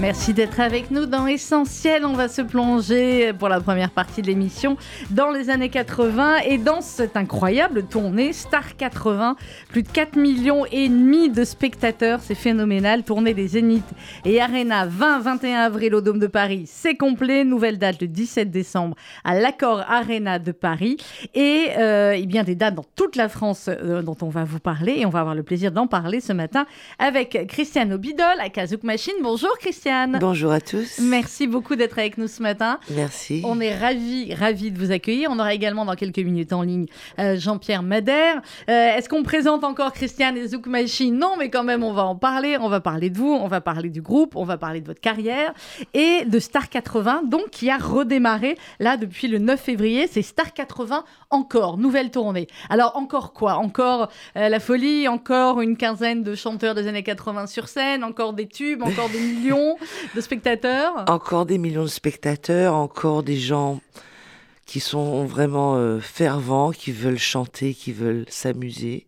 Merci d'être avec nous dans Essentiel. On va se plonger pour la première partie de l'émission dans les années 80 et dans cette incroyable tournée Star 80. Plus de 4 millions et demi de spectateurs, c'est phénoménal. Tournée des Zénith et Arena 20-21 avril au Dôme de Paris, c'est complet. Nouvelle date le 17 décembre à l'Accord Arena de Paris et, euh, et bien des dates dans toute la France euh, dont on va vous parler et on va avoir le plaisir d'en parler ce matin avec Christiane Obidol à Kazouk Machine. Bonjour Christiane. Bonjour à tous. Merci beaucoup d'être avec nous ce matin. Merci. On est ravis, ravis de vous accueillir. On aura également dans quelques minutes en ligne euh, Jean-Pierre Madère. Euh, Est-ce qu'on présente encore Christiane et Zouk Machine Non, mais quand même, on va en parler. On va parler de vous, on va parler du groupe, on va parler de votre carrière et de Star 80, donc qui a redémarré là depuis le 9 février. C'est Star 80 encore, nouvelle tournée. Alors encore quoi? Encore euh, la folie, encore une quinzaine de chanteurs des années 80 sur scène, encore des tubes, encore des millions de spectateurs? Encore des millions de spectateurs, encore des gens qui sont vraiment euh, fervents, qui veulent chanter, qui veulent s'amuser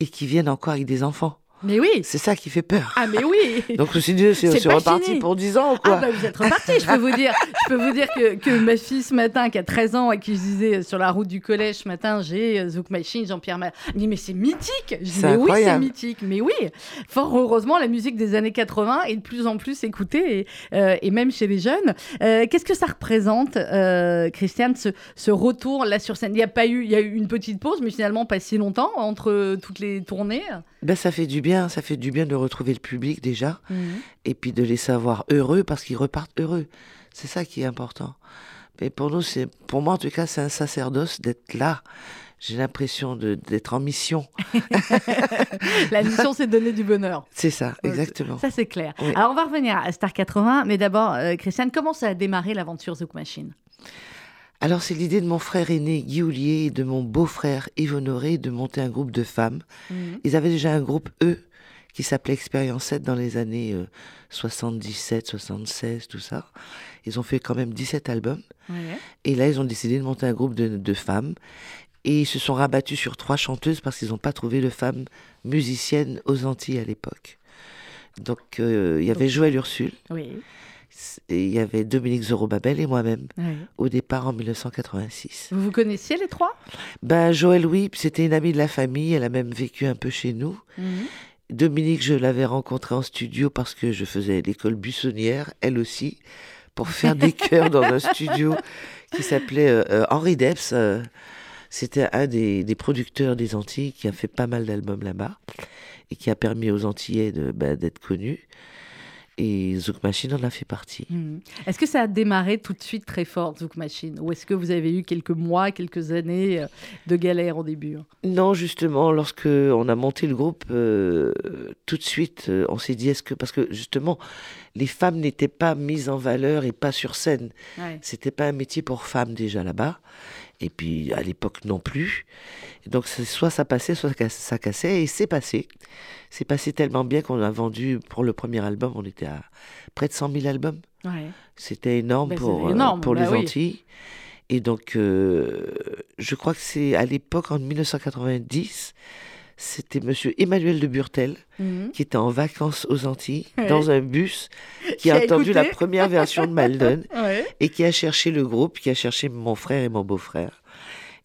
et qui viennent encore avec des enfants. Mais oui. C'est ça qui fait peur. Ah mais oui. Donc je me suis dit, c'est reparti pour 10 ans ou quoi. Ah bah vous êtes reparti, je peux vous dire. Je peux vous dire que, que ma fille ce matin, qui a 13 ans, et qui je disais euh, sur la route du collège ce matin, j'ai euh, Zouk Machine, Jean-Pierre Ma... Elle dit mais c'est mythique. Je dis mais oui c'est mythique, mais oui. Fort heureusement la musique des années 80 est de plus en plus écoutée, et, euh, et même chez les jeunes. Euh, Qu'est-ce que ça représente, euh, Christiane, ce, ce retour là sur scène? Il n'y a pas eu, il y a eu une petite pause, mais finalement pas si longtemps entre toutes les tournées? ben, Ça fait du bien, ça fait du bien de retrouver le public déjà et puis de les savoir heureux parce qu'ils repartent heureux. C'est ça qui est important. Mais pour nous, c'est, pour moi en tout cas, c'est un sacerdoce d'être là. J'ai l'impression de- d'être en mission. La mission c'est de donner du bonheur. C'est ça, exactement. Ça, c'est clair. Oui. Alors, on va revenir à Star 80, mais d'abord, euh, Christiane, comment ça a démarré l'aventure Zouk Machine? Alors, c'est l'idée de mon frère aîné Guy Houllier et de mon beau-frère Yves Honoré de monter un groupe de femmes. Ils avaient déjà un groupe, eux, qui s'appelait Expérience 7 dans les années euh, 77, 76, tout ça. Ils ont fait quand même 17 albums. Et là, ils ont décidé de monter un groupe de, de femmes. Et ils se sont rabattus sur trois chanteuses parce qu'ils n'ont pas trouvé de femmes musiciennes aux Antilles à l'époque. Donc, euh, il y avait Joël Ursule, Oui. Il y avait Dominique Zorobabel et moi-même, oui. au départ en 1986. Vous vous connaissiez les trois? Ben, Joël, oui, c'était une amie de la famille, elle a même vécu un peu chez nous. Dominique, je l'avais rencontrée en studio parce que je faisais l'école buissonnière, elle aussi, pour faire des chœurs dans un studio qui s'appelait euh, euh, Henri Debs. euh, C'était un des, des producteurs des Antilles qui a fait pas mal d'albums là-bas et qui a permis aux Antillais de, ben, d'être connus. Et Zouk Machine en a fait partie. Mhm. Est-ce que ça a démarré tout de suite très fort, Zouk Machine? Ou est-ce que vous avez eu quelques mois, quelques années euh, de galère au début Non, justement, lorsque on a monté le groupe, euh, tout de suite, euh, on s'est dit est-ce que parce que justement, les femmes n'étaient pas mises en valeur et pas sur scène. Ouais. C'était pas un métier pour femmes déjà là-bas, et puis à l'époque non plus. Et donc soit ça passait, soit ça cass- ça cassait, et c'est passé. C'est passé tellement bien qu'on a vendu pour le premier album, on était à près de 100 000 albums. Ouais. C'était énorme c'est pour, euh, énorme, pour bah les oui. Antilles. Et donc, euh, je crois que c'est à l'époque, en 1990, c'était monsieur Emmanuel de Burtel Mhm. qui était en vacances aux Antilles, Ouais. dans un bus, qui, a, entendu la première version de Maldon Ouais. et qui a cherché le groupe, qui a cherché mon frère et mon beau-frère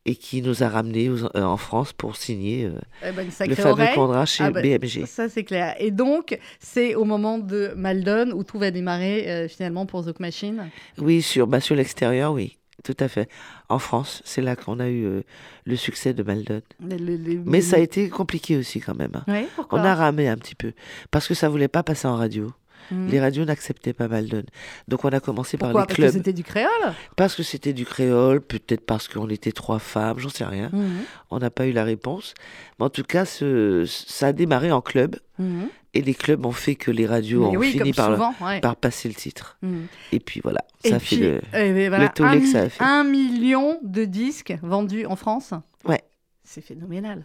et qui nous a ramenés aux- euh, en France pour signer euh, Eh ben, le fameux oreille. contrat chez Ah ben, BMG. Ça, c'est clair. Et donc, c'est au moment de Maldon où tout va démarrer euh, finalement pour Zouk Machine? Oui, sur, bah, sur l'extérieur, oui, tout à fait. En France, c'est là qu'on a eu euh, le succès de Maldon. Les- les- les- Mais ça a été compliqué aussi quand même. hein. On a ramé un petit peu parce que ça voulait pas passer en radio. Mhm. Les radios n'acceptaient pas Maldon. Donc on a commencé Pourquoi? par Parce les que clubs. c'était du créole? Parce que c'était du créole, peut-être parce qu'on était trois femmes, j'en sais rien. Mhm. On n'a pas eu la réponse. Mais en tout cas, ce- ça a démarré en club. Mhm. Et les clubs ont fait que les radios Mais ont oui, fini par, souvent. ouais. par passer le titre. Mhm. Et puis voilà, Et ça puis, fait le... eh ben voilà, tollé un, que ça a fait. un million de disques vendus en France. Ouais. C'est phénoménal.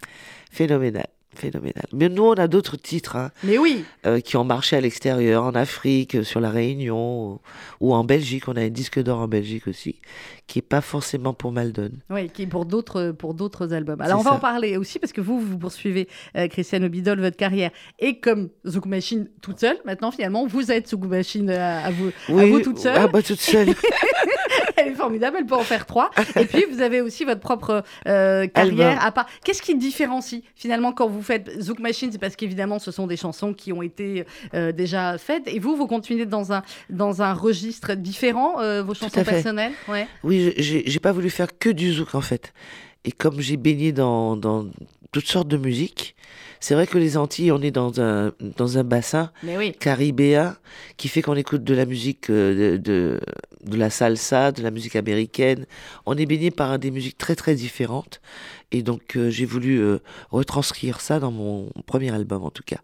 phénoménal. Phénoménal. Mais nous, on a d'autres titres hein, Mais oui, euh, qui ont marché à l'extérieur, en Afrique, euh, sur la Réunion, ou, ou en Belgique. On a un disque d'or en Belgique aussi, qui est pas forcément pour Maldon. oui, qui est pour d'autres pour d'autres albums. Alors on va ça. en parler aussi parce que vous vous poursuivez euh, Christiane Obidol votre carrière et comme Zouk Machine toute seule. Maintenant finalement vous êtes Zouk Machine à, à vous à vous toute seule. Ah bah toute seule. Elle est formidable, elle peut en faire trois. Et puis vous avez aussi votre propre euh, carrière Album. à part. Qu'est-ce qui différencie finalement quand vous faites Zouk Machine? C'est parce qu'évidemment ce sont des chansons qui ont été euh, déjà faites et vous vous continuez dans un dans un registre différent euh, vos chansons personnelles? Ouais. Oui, j'ai pas voulu faire que du zouk en fait. Et comme j'ai baigné dans, dans toutes sortes de musiques, c'est vrai que les Antilles, on est dans un, dans un bassin oui. caribéen qui fait qu'on écoute de la musique euh, de, de, de la salsa, de la musique américaine. On est baigné par des musiques très très différentes. Et donc euh, j'ai voulu euh, retranscrire ça dans mon premier album en tout cas.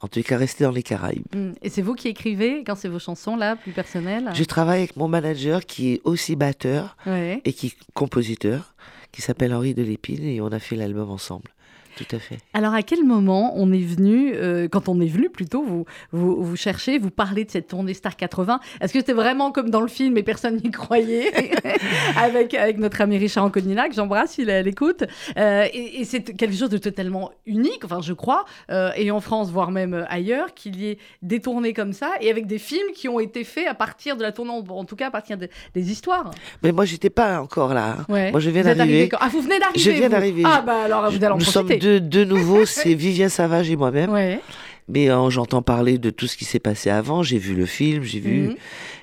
En tout cas, rester dans les Caraïbes. Mm. Et c'est vous qui écrivez quand c'est vos chansons là, plus personnelles? Je travaille avec mon manager qui est aussi batteur Ouais. et qui est compositeur, qui s'appelle Henri Delépine, et on a fait l'album ensemble. Tout à fait. Alors à quel moment on est venu, euh, quand on est venu plutôt, vous, vous, vous cherchez, vous parlez de cette tournée Star 80 Est-ce que c'était vraiment comme dans le film et personne n'y croyait? Avec, avec notre ami Richard Anconina, que j'embrasse, il est à l'écoute. Euh, et et c'est quelque chose de totalement unique, enfin je crois, euh, et en France, voire même ailleurs, qu'il y ait des tournées comme ça et avec des films qui ont été faits à partir de la tournée, en tout cas à partir de- des histoires. Mais moi, j'étais pas encore là. hein. Ouais. Moi, je viens d'arriver. Ah, vous venez d'arriver Je viens d'arriver. Ah bah alors vous allez en profiter. Deux nouveaux, c'est Vivien Savage et moi-même. Ouais. Mais euh, j'entends parler de tout ce qui s'est passé avant. J'ai vu le film, j'ai vu, Mhm.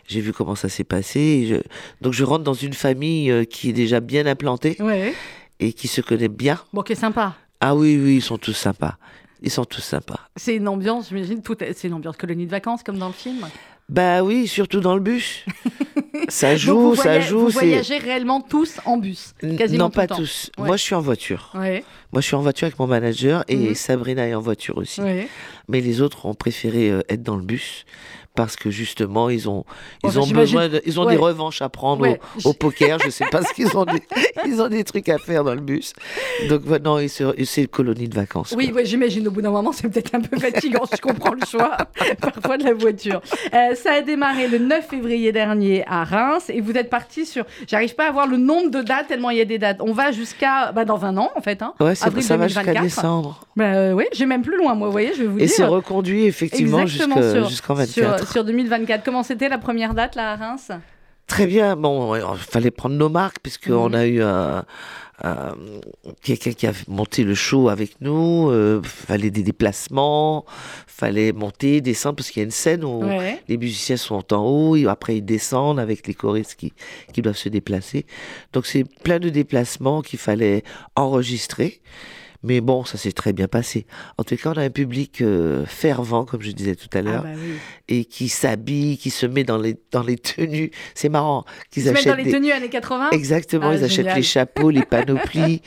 j'ai vu comment ça s'est passé. et je- Donc je rentre dans une famille euh, qui est déjà bien implantée Ouais. et qui se connaît bien. Bon, qui est sympa. Ah oui, oui, ils sont tous sympas. Ils sont tous sympas. C'est une ambiance, j'imagine, tout c'est une ambiance colonie de vacances comme dans le film. Bah oui, surtout dans le bus. ça Donc, joue, vous ça joue. Vous voyagez réellement tous en bus, quasiment non, tout pas le temps. tous. Ouais. Moi, je suis en voiture. Ouais, Moi, je suis en voiture avec mon manager et Mhm. Sabrina est en voiture aussi. Mais les autres ont préféré euh, être dans le bus parce que justement, ils ont, ils Enfin, ont besoin, de- ils ont ouais. des revanches à prendre Ouais. au, au poker. Je sais pas ce qu'ils ont, des, ils ont des trucs à faire dans le bus. Donc et c'est une colonie de vacances. Oui, ouais, j'imagine au bout d'un moment, c'est peut-être un peu fatigant, je comprends le choix parfois de la voiture. Euh, ça a démarré le 9 février dernier à Reims et vous êtes parti sur, j'arrive pas à voir le nombre de dates tellement il y a des dates. On va jusqu'à bah, dans un an en fait, hein, avril ça va jusqu'à 2024. décembre. Bah, euh, oui, j'ai même plus loin, moi, vous voyez, je vais vous Et c'est reconduit effectivement jusqu'en Sur, 24. sur 2024. Comment c'était la première date là à Reims? Très bien. Bon, il fallait prendre nos marques puisqu'on Mhm. a eu un, un- quelqu'un qui a monté le show avec nous. Euh, fallait des déplacements, fallait monter, descendre parce qu'il y a une scène où Ouais. les musiciens sont en haut et après ils descendent avec les choristes qui, qui doivent se déplacer. Donc c'est plein de déplacements qu'il fallait enregistrer. Mais bon, ça s'est très bien passé. En tout cas, on a un public euh, fervent, comme je disais tout à Ah l'heure, bah oui. et qui s'habille, qui se met dans les, dans les tenues. C'est marrant. Ils Qu'ils se mettent dans achètent les des... tenues années 80 Exactement, Ah, ils achètent les chapeaux, les panoplies.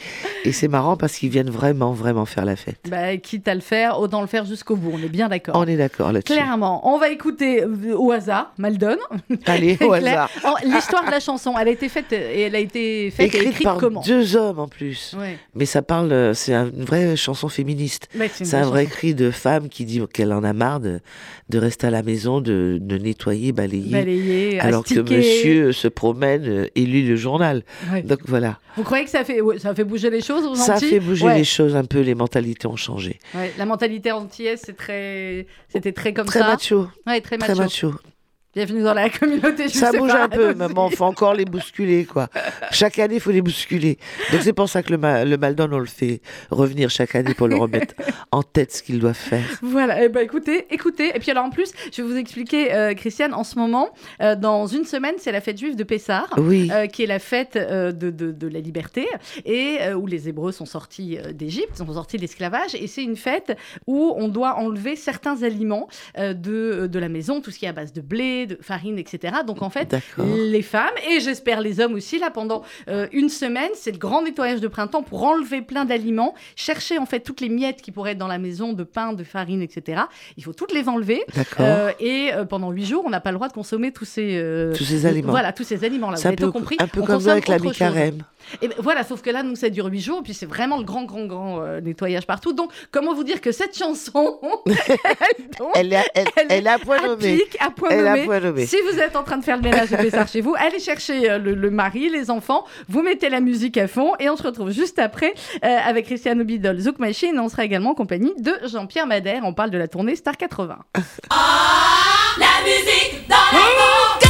et c'est marrant parce qu'ils viennent vraiment, vraiment faire la fête. bah, Quitte à le faire, autant le faire jusqu'au bout. On est bien d'accord. On est d'accord là-dessus. Clairement, on va écouter euh, au hasard Maldon. Allez, C'est au hasard. L'histoire de la chanson, elle a été faite et elle a été faite et Écrite par comment deux hommes en plus. Ouais. Mais ça parle, euh, une vraie chanson féministe. C'est un vrai chanson. cri de femme qui dit qu'elle en a marre de, de rester à la maison, de, de nettoyer, balayer. Balayer, alors que monsieur se promène euh, et lit le journal. Ouais. Donc voilà. Vous croyez que ça fait, ça fait bouger les choses aux Ça fait bouger Ouais. les choses un peu, les mentalités ont changé. Ouais, La mentalité antillaise, c'est très, c'était très comme Très ça. macho, très très macho. Bienvenue dans la communauté. je Ça sais bouge pas, un peu, aussi. bon, faut encore les bousculer, quoi. Chaque année, il faut les bousculer. Donc c'est pour ça que le, ma- le Maldon, on le fait revenir chaque année pour le remettre en tête ce qu'il doit faire. Voilà, eh ben écoutez, écoutez. Et puis alors en plus, je vais vous expliquer, euh, Christiane, en ce moment, euh, dans une semaine, c'est la fête juive de Pessah. Oui, euh, qui est la fête de, de, de la liberté et où les Hébreux sont sortis d'Égypte, sont sortis de l'esclavage. Et c'est une fête où on doit enlever certains aliments de, de la maison, tout ce qui est à base de blé, de farine, etc. Donc en fait, les femmes et j'espère les hommes aussi là pendant euh, une semaine c'est le grand nettoyage de printemps pour enlever plein d'aliments chercher en fait toutes les miettes qui pourraient être dans la maison de pain de farine etc il faut toutes les enlever. Euh, et euh, pendant huit jours on n'a pas le droit de consommer tous ces Tous ces aliments. voilà tous ces aliments là vous avez tout compris? un peu On comme ça avec la mi-carême. Et ben, voilà, sauf que là, nous, ça dure 8 jours, puis c'est vraiment le grand, grand, grand euh, nettoyage partout. Donc, comment vous dire que cette chanson, elle, est, elle, elle, a point nommé. À point nommé. Si vous êtes en train de faire le ménage de Pessard chez vous, allez chercher euh, le, mari, les enfants, vous mettez la musique à fond, et on se retrouve juste après euh, avec Christiane Obidol, Zouk Machine. On sera également en compagnie de Jean-Pierre Madère. On parle de la tournée Star 80. Ah, la musique dans les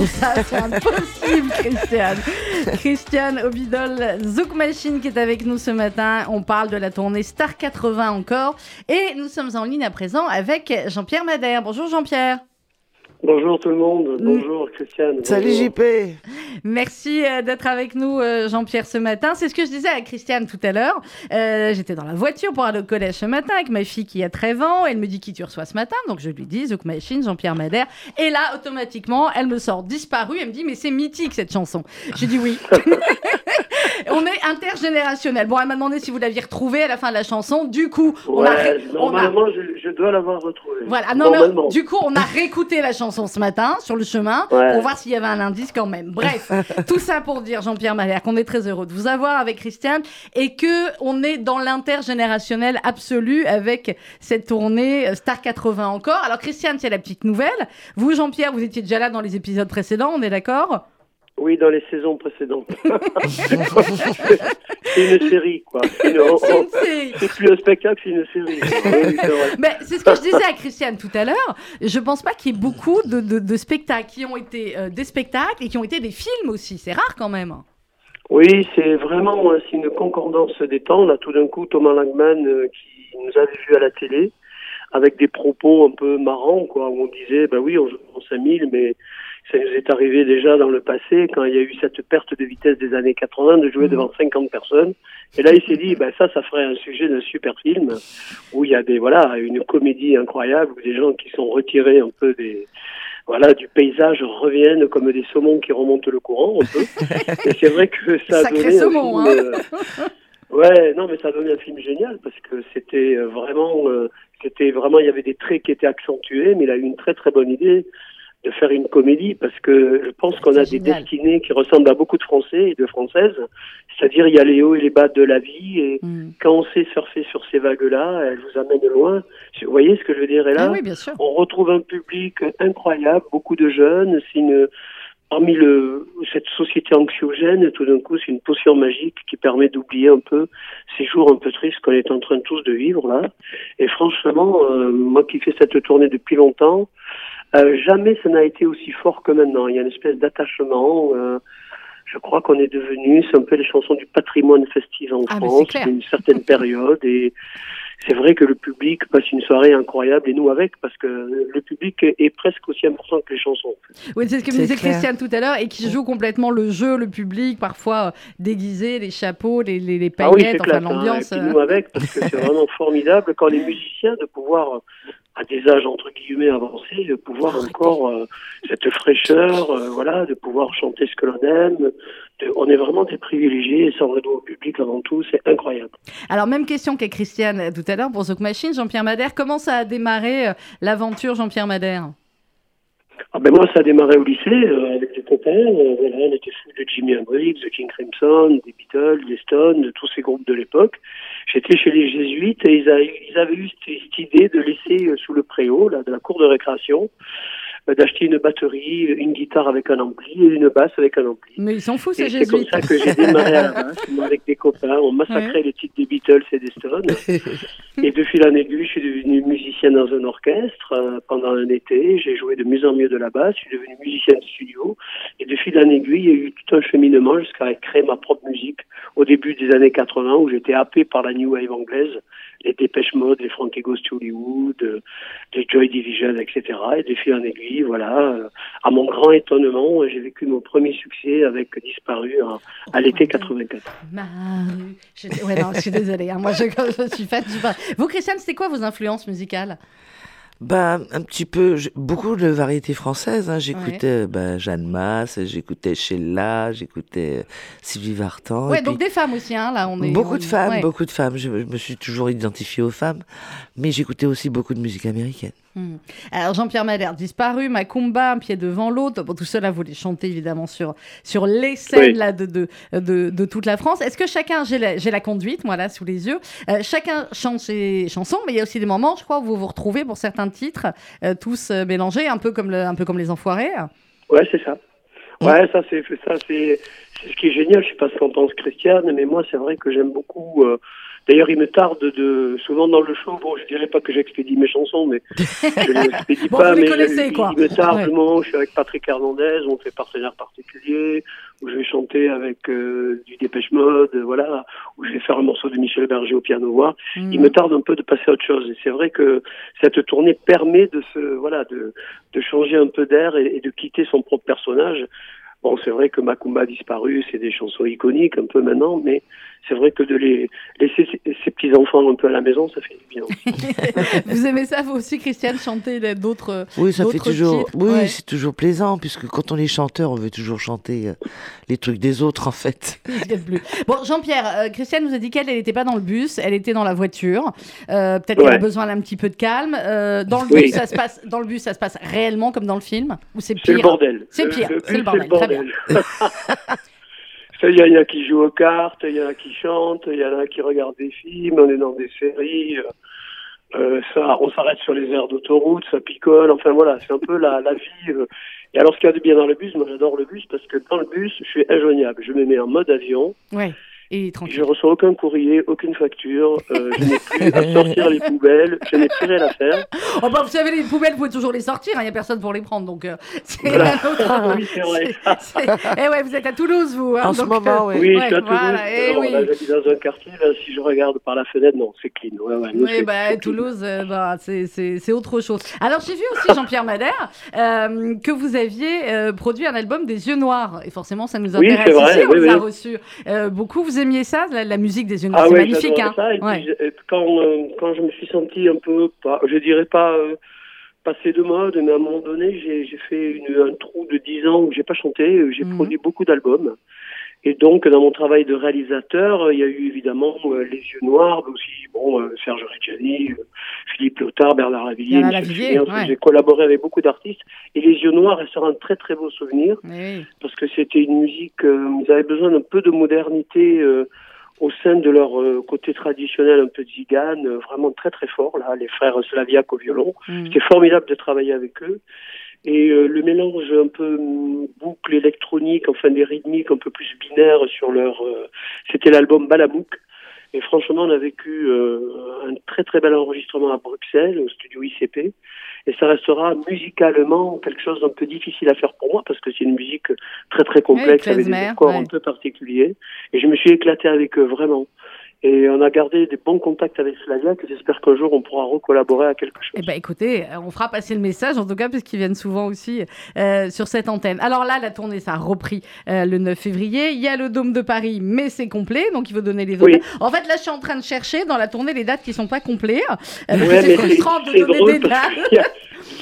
c'est impossible, Christiane. Christiane Obidol, Zouk Machine qui est avec nous ce matin. On parle de la tournée Star 80 encore. Et nous sommes en ligne à présent avec Jean-Pierre Madère. Bonjour Jean-Pierre. Bonjour tout le monde, bonjour Christiane. Salut JP. Merci euh, d'être avec nous euh, Jean-Pierre ce matin. C'est ce que je disais à Christiane tout à l'heure. Euh, j'étais dans la voiture pour aller au collège ce matin avec ma fille qui a 13 ans. Elle me dit qui tu reçois ce matin. Donc je lui dis Zouk Machine, Jean-Pierre Madère. Et là, automatiquement, elle me sort disparu. Elle me dit mais c'est mythique cette chanson. J'ai dit oui. on est intergénérationnel. Bon, elle m'a demandé si vous l'aviez retrouvé à la fin de la chanson. Du coup, on a, normalement, je, dois l'avoir retrouvée. Voilà, non, mais, du coup, on a réécouté la chanson ce matin sur le chemin pour voir s'il y avait un indice quand même. Bref, tout ça pour dire, Jean-Pierre Malher, qu'on est très heureux de vous avoir avec Christiane et que on est dans l'intergénérationnel absolu avec cette tournée euh, Star 80 encore. Alors Christiane, c'est la petite nouvelle. Vous, Jean-Pierre, vous étiez déjà là dans les épisodes précédents, on est d'accord? Oui, dans les saisons précédentes. c'est une série, quoi. C'est plus un spectacle, c'est une série. Mais c'est ce que je disais à Christiane tout à l'heure. Je pense pas qu'il y ait beaucoup de, spectacles qui ont été euh, des spectacles et qui ont été des films aussi. C'est rare quand même. Oui, c'est vraiment c'est une concordance des temps. Là, tout d'un coup, Thomas Langman, euh, qui nous avait vu à la télé, avec des propos un peu marrants, quoi, où on disait, bah oui, on joue en 5000, mais Ça nous est arrivé déjà dans le passé, quand il y a eu cette perte de vitesse des années 80, de jouer devant 50 personnes. Et là, il s'est dit, ben, ça, ça ferait un sujet d'un super film, où il y a des, voilà, une comédie incroyable, où des gens qui sont retirés un peu des, voilà, du paysage reviennent comme des saumons qui remontent le courant, un peu. Et c'est vrai que ça a donné un film, euh, Ouais, non, mais ça a donné un film génial parce que c'était euh, vraiment, euh, c'était vraiment, il y avait des traits qui étaient accentués, mais il a eu une très très bonne idée de faire une comédie parce que je pense qu'on a des génial. destinées qui ressemblent à beaucoup de Français et de Françaises. C'est-à-dire, il y a les hauts et les bas de la vie et Mm. quand on sait surfer sur ces vagues-là, elles vous amènent loin. Vous voyez ce que je veux dire Et là, Ah oui, bien sûr. on retrouve un public incroyable, beaucoup de jeunes. C'est une parmi le cette société anxiogène, tout d'un coup, c'est une potion magique qui permet d'oublier un peu ces jours un peu tristes qu'on est en train tous de vivre là. Et franchement, euh, moi qui fais cette tournée depuis longtemps, euh, jamais ça n'a été aussi fort que maintenant. Il y a une espèce d'attachement. euh, je crois qu'on est devenu, c'est un peu les chansons du patrimoine festif en Ah, France, d'une certaine période. Et c'est vrai que le public passe une soirée incroyable et nous avec, parce que le public est, presque aussi important que les chansons. Oui, c'est ce que me disait. Christiane tout à l'heure et qui joue complètement le jeu, le public, parfois euh, déguisé, les chapeaux, les, les, les Ah oui, paillettes, enfin hein. l'ambiance. Euh, nous avec, parce que c'est vraiment formidable quand les musiciens de pouvoir, euh, à des âges entre guillemets avancés, de pouvoir encore euh, cette fraîcheur, euh, voilà, de pouvoir chanter ce que l'on aime. On est vraiment des privilégiés et ça on le doit au public avant tout, c'est incroyable. Alors, même question qu'à Christiane tout à l'heure pour Zouk Machine, Jean-Pierre Madère. Comment ça a démarré euh, l'aventure Jean-Pierre Madère? Ah ben moi, ça a démarré au lycée euh, avec des copains. euh, voilà, on était fous de Jimi Hendrix, de King Crimson, des Beatles, des Stones, de tous ces groupes de l'époque. J'étais chez les Jésuites et ils, a- ils avaient eu cette, cette idée de laisser euh, sous le préau, là, de la cour de récréation, d'acheter une batterie, une guitare avec un ampli et une basse avec un ampli. Mais ils sont fous, Et ces c'est comme jésuites. ça que j'ai démarré à la avec des copains. On massacrait les titres des Beatles et des Stones. et de fil en aiguille, je suis devenu musicien dans un orchestre euh, pendant un été. J'ai joué de mieux en mieux de la basse. Je suis devenu musicien de studio. Et de fil en aiguille, il y a eu tout un cheminement jusqu'à créer ma propre musique au début des années 80 où j'étais happé par la new wave anglaise, les Dépêche Mode, les Frankie Goes to Hollywood, euh, les Joy Division, etc. Et de fil en aiguille, voilà, euh, à mon grand étonnement, j'ai vécu mon premier succès avec Disparu à, à l'été 84. Ma rue. Je... Ouais, non, je suis désolée. hein. Moi, je, je suis fan. fan. Vous, Christiane, c'était quoi vos influences musicales? Ben, un petit peu, beaucoup de variétés françaises. Hein. J'écoutais ben, Jeanne Masse, j'écoutais Sheila, j'écoutais euh, Sylvie Vartan. Ouais, puis donc des femmes aussi, hein, là, on est. beaucoup on- de femmes, ouais. beaucoup de femmes. Je, je me suis toujours identifiée aux femmes, mais j'écoutais aussi beaucoup de musique américaine. Hmm. Alors Jean-Pierre Madère, disparu, Macumba, un pied devant l'autre. Bon, tout cela, vous les chantez évidemment sur, sur les scènes Oui. là, de, de, de, de toute la France. Est-ce que chacun, j'ai la, la conduite, moi là, sous les yeux, euh, chacun chante ses chansons, mais il y a aussi des moments, je crois, où vous vous retrouvez pour certains titres, euh, tous euh, mélangés, un peu, comme le, un peu comme les enfoirés. Ouais, c'est ça. Ouais, ça c'est ça c'est c'est ce qui est génial. Je sais pas ce qu'en pense Christiane, mais moi c'est vrai que j'aime beaucoup. euh, D'ailleurs, il me tarde de souvent dans le show. Bon, je dirais pas que j'expédie mes chansons, mais je ne l'expédie Bon, pas. mais il, quoi. il me tarde Ouais. le moment où je suis avec Patrick Hernandez, on fait partenaire particulier, où je vais chanter avec euh, du Dépêche Mode, voilà, où je vais faire un morceau de Michel Berger au piano voix. Hmm. Il me tarde un peu de passer à autre chose. Et c'est vrai que cette tournée permet de se, voilà, de, de changer un peu d'air et, et de quitter son propre personnage. Bon, c'est vrai que Macumba a disparu, c'est des chansons iconiques un peu maintenant, mais c'est vrai que de les laisser ses, ses petits enfants un peu à la maison, ça fait du bien. vous aimez ça, vous aussi, Christiane, chanter d'autres. Oui, ça fait toujours. titres, oui, ouais. c'est toujours plaisant puisque quand on est chanteur, on veut toujours chanter euh, les trucs des autres en fait. Bon, Jean-Pierre, euh, Christiane nous a dit qu'elle n'était pas dans le bus, elle était dans la voiture. Euh, Peut-être qu'elle a besoin d'un petit peu de calme. Euh, dans, le Oui. bus, ça se passe, dans le bus, ça se passe réellement comme dans le film? Ou c'est C'est le pire? bordel. C'est pire, Le c'est le bordel, très Il y, en a qui jouent aux cartes, il y en a qui chantent, il y en a qui regardent des films, on est dans des séries. euh, euh, ça, on s'arrête sur les aires d'autoroute, ça picole. Enfin voilà, c'est un peu la, la vie. euh. Et alors, ce qu'il y a de bien dans le bus, moi j'adore le bus parce que dans le bus, je suis injoignable. Je me mets en mode avion. Et Je tranquille. reçois aucun courrier, aucune facture. euh, je n'ai plus à sortir les poubelles. Je n'ai plus rien à faire. Oh bah, vous savez, les poubelles, vous pouvez toujours les sortir, il n'y a personne pour les prendre. Donc, euh, c'est Voilà. un autre- Oui, c'est vrai. Eh ouais, vous êtes à Toulouse, vous. hein, En ce donc, moment, euh, ouais. Oui, Ouais, je suis à Toulouse. voilà, eh Alors, oui. là, j'habite dans un quartier. Là, si je regarde par la fenêtre, non, c'est clean. Ouais, ouais, nous, Oui, bah. Toulouse, euh, bah, c'est- c'est c'est autre chose. Alors, j'ai vu aussi, Jean-Pierre Madère, euh, que vous aviez euh, produit un album des Yeux Noirs. Et forcément, ça nous Oui, intéresse c'est vrai, ici, on oui, vous a oui. Euh, beaucoup, vous aimiez ça, la, la musique des Noirs Ah C'est ouais, magnifique, hein ça. Et puis, Ouais. je- quand, euh, quand je me suis senti un peu, pas, je dirais pas euh, passé de mode, mais à un moment donné, j'ai fait une, un trou de 10 ans où j'ai pas chanté. J'ai Mhm. produit beaucoup d'albums. Et donc, dans mon travail de réalisateur, euh, il y a eu évidemment euh, Les Yeux Noirs, mais aussi bon, euh, Serge Reggiani, euh, Philippe Lotard, Bernard Lavillier, ouais. J'ai collaboré avec beaucoup d'artistes. Et Les Yeux Noirs restera un très très beau souvenir Oui, parce que c'était une musique, ils avaient besoin d'un peu de modernité euh, au sein de leur côté traditionnel, un peu zigane, vraiment très très fort, là, les frères Slaviak au violon. Mm. C'était formidable de travailler avec eux. Et euh, le mélange un peu hum, boucle électronique, enfin des rythmiques un peu plus binaires sur leur... euh, c'était l'album Balamouk. Et franchement, on a vécu euh, un très très bel enregistrement à Bruxelles, au studio ICP. Et ça restera musicalement quelque chose d'un peu difficile à faire pour moi parce que c'est une musique très très complexe avec des accords ouais. un peu particuliers. Et je me suis éclaté avec eux vraiment. Et on a gardé des bons contacts avec Slavia que j'espère qu'un jour on pourra recollaborer à quelque chose. Eh ben écoutez, euh, on fera passer le message en tout cas parce qu'ils viennent souvent aussi euh, sur cette antenne. Alors là, la tournée ça a repris euh, le 9 février. Il y a le Dôme de Paris, mais c'est complet, donc il faut donner les Oui. hôtels. En fait, là, je suis en train de chercher dans la tournée les dates qui sont pas complètes. Euh, Ouais, c'est frustrant de donner des dates.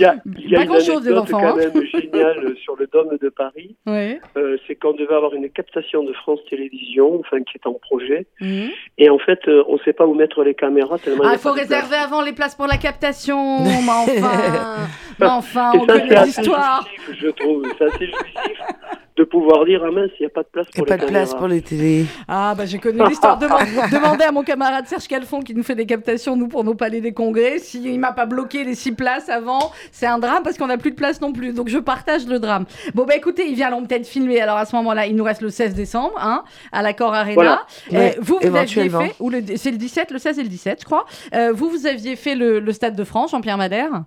Y il y a, il y a Pas une anecdote quand hein. même géniale sur le Dôme de Paris. Ouais. Euh, c'est qu'on devait avoir une captation de France Télévisions, enfin qui est en projet. Mhm. Et en fait, euh, on ne sait pas où mettre les caméras tellement. il y Ah, il faut place. réserver avant les places pour la captation. mais enfin, mais enfin, on ça, connaît l'histoire. je trouve. C'est assez jouissif de pouvoir dire ah mince, il n'y a pas de place pour a les pas de place pour les télés. Ah, bah j'ai connu l'histoire. Demande- Demandez à mon camarade Serge Calfon qui nous fait des captations, nous, pour nos palais des congrès. S'il m'a pas bloqué les six places avant, c'est un drame parce qu'on n'a plus de place non plus. Donc je partage le drame. Bon, bah écoutez, il vient peut-être filmer. Alors à ce moment-là, il nous reste le 16 décembre, hein, à l'accord Arena. Voilà. Euh, vous, vous aviez fait, ou le, c'est le 17, le 16 et le 17, je crois. Euh, vous, vous aviez fait le, le Stade de France, Jean-Pierre Madère?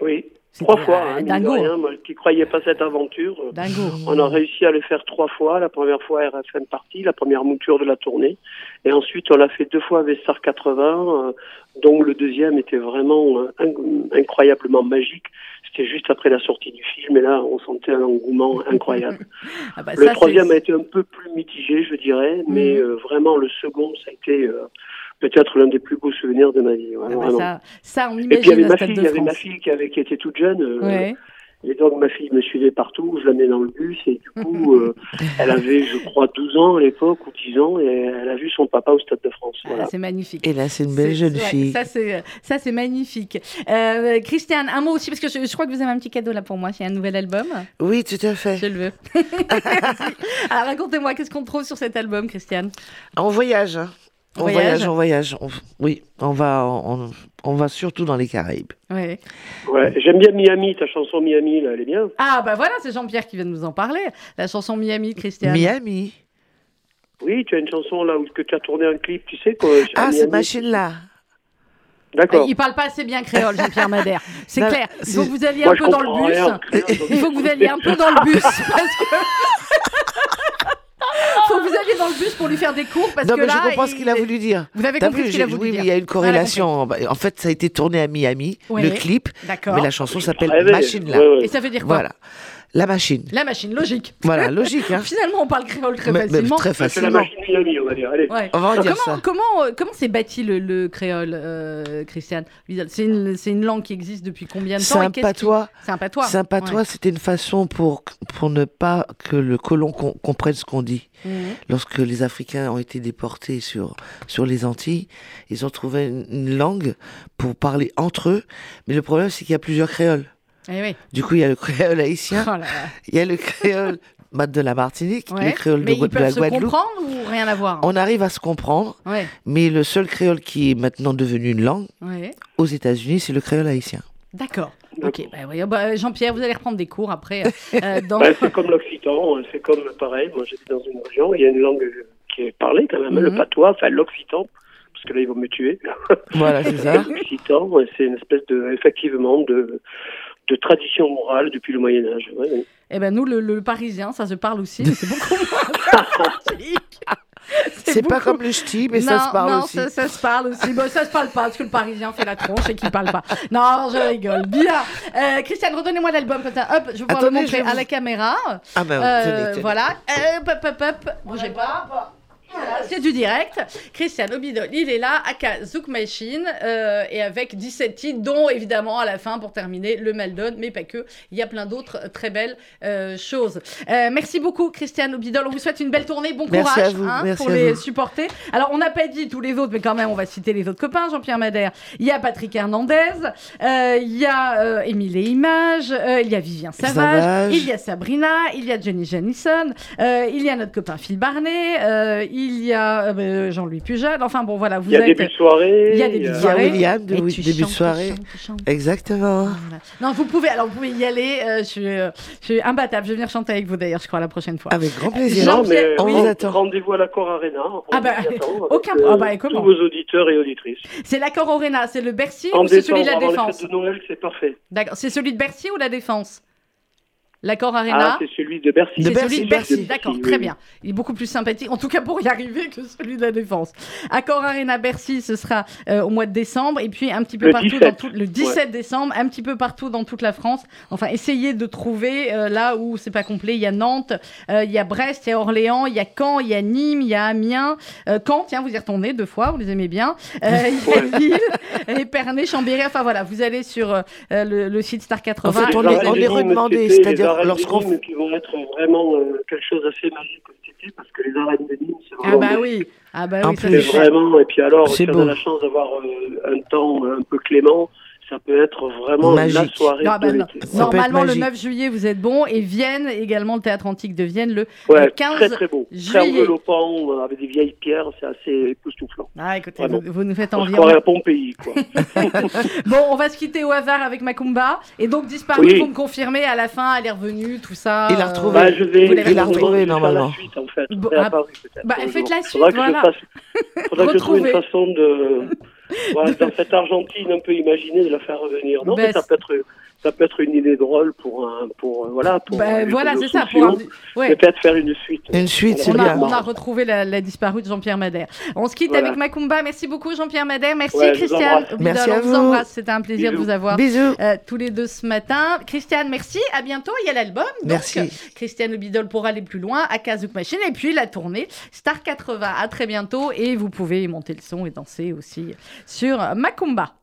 Oui, trois fois. Hein, dingo. rien, moi qui croyais pas cette aventure. euh, Dingo. On a réussi à le faire trois fois. La première fois RFM partie, la première mouture de la tournée. Et ensuite, on l'a fait deux fois avec Star 80, euh, dont le deuxième était vraiment euh, inc- incroyablement magique. C'était juste après la sortie du film. Et là, on sentait un engouement incroyable. Ah bah, le ça, troisième a été un peu plus mitigé, je dirais. Mais Mhm. euh, vraiment, le second, ça a été peut-être l'un des plus beaux souvenirs de ma vie. ouais, Ah bah, ça, ça, on Et puis il y imagine avait ma fille, il y avait ma fille qui, avait, qui était toute jeune. euh, Ouais. et donc ma fille me suivait partout, je l'amenais dans le bus et du coup euh, elle avait je crois 12 ans à l'époque ou 10 ans et elle a vu son papa au Stade de France. Ah, Voilà. c'est magnifique. Et là, c'est une belle jeune ouais, fille. Ça, c'est, ça, c'est magnifique. Euh, Christiane, un mot aussi, parce que je, je crois que vous avez un petit cadeau là pour moi. C'est un nouvel album. Oui, tout à fait. Je le veux. Alors, racontez-moi, qu'est-ce qu'on trouve sur cet album, Christiane? On voyage. On Voyage. voyage, on voyage. On- Oui, on va, on, on va surtout dans les Caraïbes. Ouais. Ouais, j'aime bien Miami, ta chanson Miami là, elle est bien. Ah, bah voilà, c'est Jean-Pierre qui vient de nous en parler. La chanson Miami, Christiane. Miami. Oui, tu as une chanson là où que tu as tourné un clip, tu sais quoi Ah, Miami. cette machine-là. D'accord. Il parle pas assez bien créole, Jean-Pierre Madère. C'est clair. Il faut que vous alliez un je peu dans le bus. Il faut que vous alliez un peu dans le bus parce que. faut que vous alliez dans le bus pour lui faire des cours parce non, que mais là. je comprends ce il- qu'il a voulu dire. Vous avez compris vu, ce qu'il a voulu oui, dire. mais il y a une a corrélation. En fait, ça a été tourné à Miami, Ouais. le clip, D'accord. mais la chanson s'appelle Rêver. Machine là. Ouais, ouais. Et ça veut dire quoi Voilà, la machine. La machine, logique. Voilà, logique. Hein. Finalement, on parle créole très Mais- mais facilement. très C'est la machine Miami, on va dire. Allez. Ouais. On va en dire comment, ça. comment, euh, comment s'est bâti le, le créole, euh, Christiane C'est une, c'est une langue qui existe depuis combien de C'est temps et un qui- patois. C'est un patois. C'est un patois, Ouais. c'était une façon pour, pour ne pas que le colon com- comprenne ce qu'on dit. Mhm. Lorsque les Africains ont été déportés sur, sur les Antilles, ils ont trouvé une langue pour parler entre eux. Mais le problème, c'est qu'il y a plusieurs créoles. Eh oui. Du coup, il y a le créole haïtien, Oh il y a le créole de la Martinique, Ouais. le créole de, Mais Gua- ils de la peuvent se Guadeloupe. comprendre ou rien à voir On arrive à se comprendre, Ouais, mais le seul créole qui est maintenant devenu une langue ouais. aux États-Unis, c'est le créole haïtien. D'accord. Ok, bah, oui, bah, Jean-Pierre, vous allez reprendre des cours après. euh, euh, dans... Bah, c'est comme l'occitan, hein, c'est comme pareil. Moi j'habite dans une région, il y a une langue qui est parlé quand même, hein, le Mhm. patois, enfin l'occitan, parce que là ils vont me tuer. Voilà, c'est ça. C'est une espèce de, effectivement, de, de tradition morale depuis le Moyen Âge. ouais, ouais. Eh ben nous, le, le parisien, ça se parle aussi, mais c'est beaucoup moins sympathique. C'est pas comme le ch'ti, mais ça non, se parle non, aussi. Ça, ça se parle aussi. Bon, ça se parle pas parce que le Parisien fait la tronche et qu'il parle pas. Non, je rigole. Bien. Euh, Christiane, redonnez-moi l'album comme ça. Hop, je vais pouvoir le Attendez, montrer à la caméra. Ah ben, Euh, tenez, tenez. voilà. Hop, hop, hop, hop. Bougez pas. Voilà, c'est du direct. Christian Obidol, il est là, aka Zouk Machine, euh, et avec 17 titres, dont évidemment à la fin, pour terminer, le Maldon, mais pas que. Il y a plein d'autres euh, très belles euh, choses. Euh, merci beaucoup, Christian Obidol. On vous souhaite une belle tournée. Bon Merci courage vous, hein, pour les vous. supporter. Alors, on n'a pas dit tous les autres, mais quand même, on va citer les autres copains. Jean-Pierre Madère, il y a Patrick Hernandez, il y a Émile et Images, il y a Vivien Savage, Savage. il y a Sabrina, il y a Jenny Janison, il y a notre copain Phil Barnet, euh, il y a euh, euh, Jean-Louis Pujol. Enfin bon, voilà, vous Il y a êtes. début de soirée. Il y a début de Il y a. William de Et oui, tu début de chantes, tu soirée. chantes, tu chantes. Exactement. Voilà. Non, vous pouvez, alors vous pouvez y aller. euh, je, suis, euh, je suis imbattable. Je vais venir chanter avec vous d'ailleurs, je crois, la prochaine fois. Avec grand plaisir. Non, mais on vous attend. rendez-vous à l'accord Arena. On Ah bah, attend aucun- euh, ah bah, tous vos auditeurs et auditrices. C'est l'accord Orena, c'est le Bercy En ou c'est celui de la décembre, avant les Défense fêtes de Noël, c'est parfait. D'accord. C'est celui de Bercy ou la Défense? L'accord Ah, Arena c'est celui de Bercy. De C'est Bercy, celui de Bercy, Bercy. d'accord, Oui, très bien. Il est beaucoup plus sympathique, en tout cas pour y arriver, que celui de la Défense. Accor Arena Bercy, ce sera euh, au mois de décembre, et puis un petit peu Le partout 17, dans tout le 17 décembre, un petit peu partout dans toute la France. Enfin, essayez de trouver euh, là où c'est pas complet. Il y a Nantes, euh, il y a Brest, il y a Orléans, il y a Caen, il y a Nîmes, il y a Amiens, euh, Caen, tiens, vous y retournez deux fois, vous les aimez bien. Euh, il y a Lille, Épernay, Chambéry. Enfin voilà, vous allez sur euh, le, le site Star 80. En fait, on Les est- arènes on de est redemandé, c'est-à-dire arènes de Nîmes qui vont être vraiment euh, quelque chose d'assez magique cet été, parce que les arènes de Nîmes, c'est Ah vraiment, bah oui, ah bah oui, ça c'est vraiment, et puis alors, si on a la chance d'avoir euh, un temps un peu clément, ça peut être vraiment la Magique. soirée Non, de bah, non. Normalement, le magique. 9 juillet, vous êtes bon. Et Vienne, également le théâtre antique de Vienne, le, Ouais, le 15 très très beau. Très juillet. enveloppant, euh, avec des vieilles pierres, c'est assez époustouflant. Ah, écoutez, vous, vous nous faites On se envie. à Pompéi, quoi. Bon, on va se quitter au hasard avec Macumba. Et donc, disparu, Oui. vous me confirmez, à la fin, elle est revenue, tout ça. Il a euh, retrouvé. Bah, je vais, Vous l'avez je vais retrouvé, faire la normalement. suite, en fait. Bon, ah, bah, faites la suite, voilà. faudra que je trouve une façon de, voilà, dans cette Argentine un peu imaginée, de la faire revenir. Non, Ben, mais ça peut être, ça peut être une idée drôle pour un, pour, euh, voilà, pour une voilà, c'est ça. Pour un- ouais. Peut-être faire une suite. Une suite, c'est bien. on a retrouvé la, la disparue de Jean-Pierre Madère. On se quitte Voilà. avec Macumba. Merci beaucoup, Jean-Pierre Madère. Merci, Ouais, je vous Christiane. Merci à on vous vous. embrasse. C'était un plaisir de vous avoir. Bisous. euh, tous les deux ce matin. Christiane, merci. À bientôt. Il y a l'album. Merci. Christiane Obidol pour aller plus loin à Kazouk Machine. Et puis la tournée Star 80. À très bientôt. Et vous pouvez monter le son et danser aussi sur Macumba.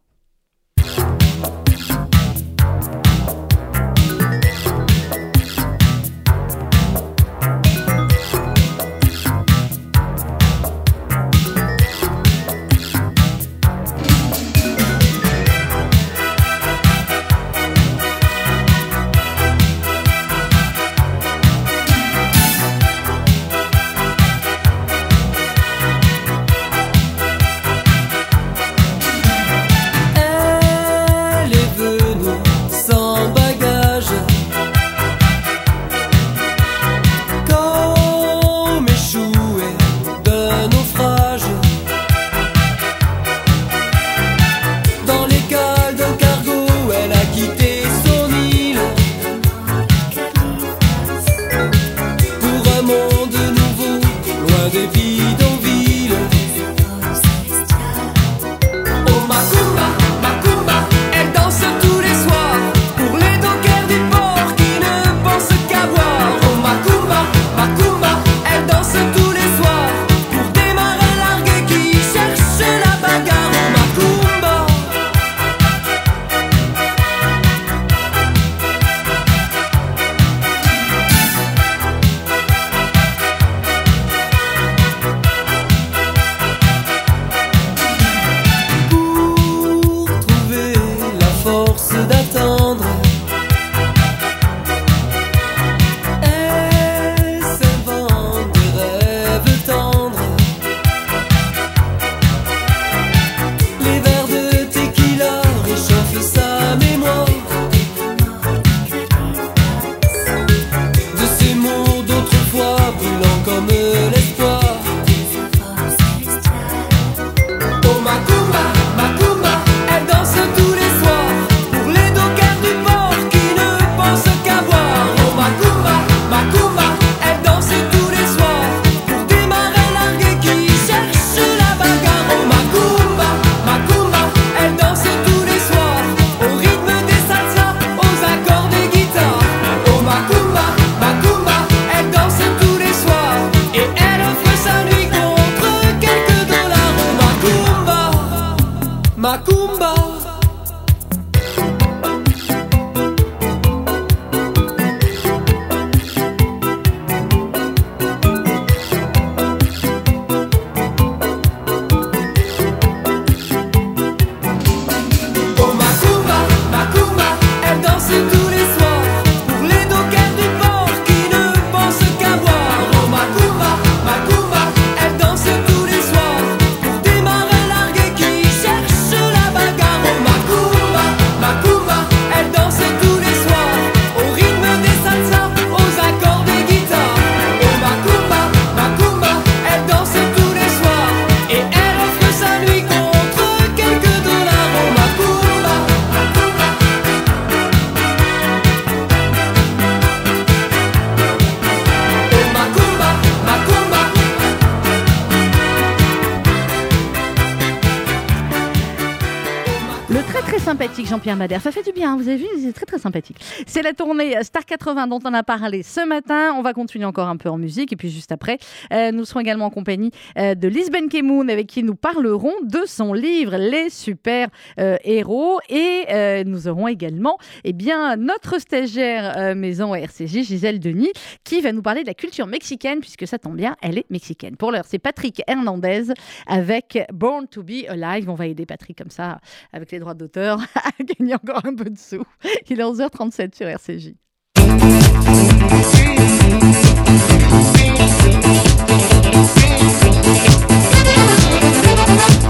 Jean-Pierre Madère. Ça fait du bien, vous avez vu, il est très très sympathique. C'est la tournée Star 80 dont on a parlé ce matin. On va continuer encore un peu en musique. Et puis juste après, euh, nous serons également en compagnie euh, de Lisbeth Kemoun avec qui nous parlerons de son livre Les super euh, héros. Et euh, nous aurons également eh bien, notre stagiaire maison RCJ, Gisèle Denis, qui va nous parler de la culture mexicaine, puisque ça tombe bien, elle est mexicaine. Pour l'heure, c'est Patrick Hernandez avec Born to be Alive. On va aider Patrick comme ça, avec les droits d'auteur, gagner encore un peu de sous. Il est 11h37 sur RCJ.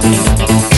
Born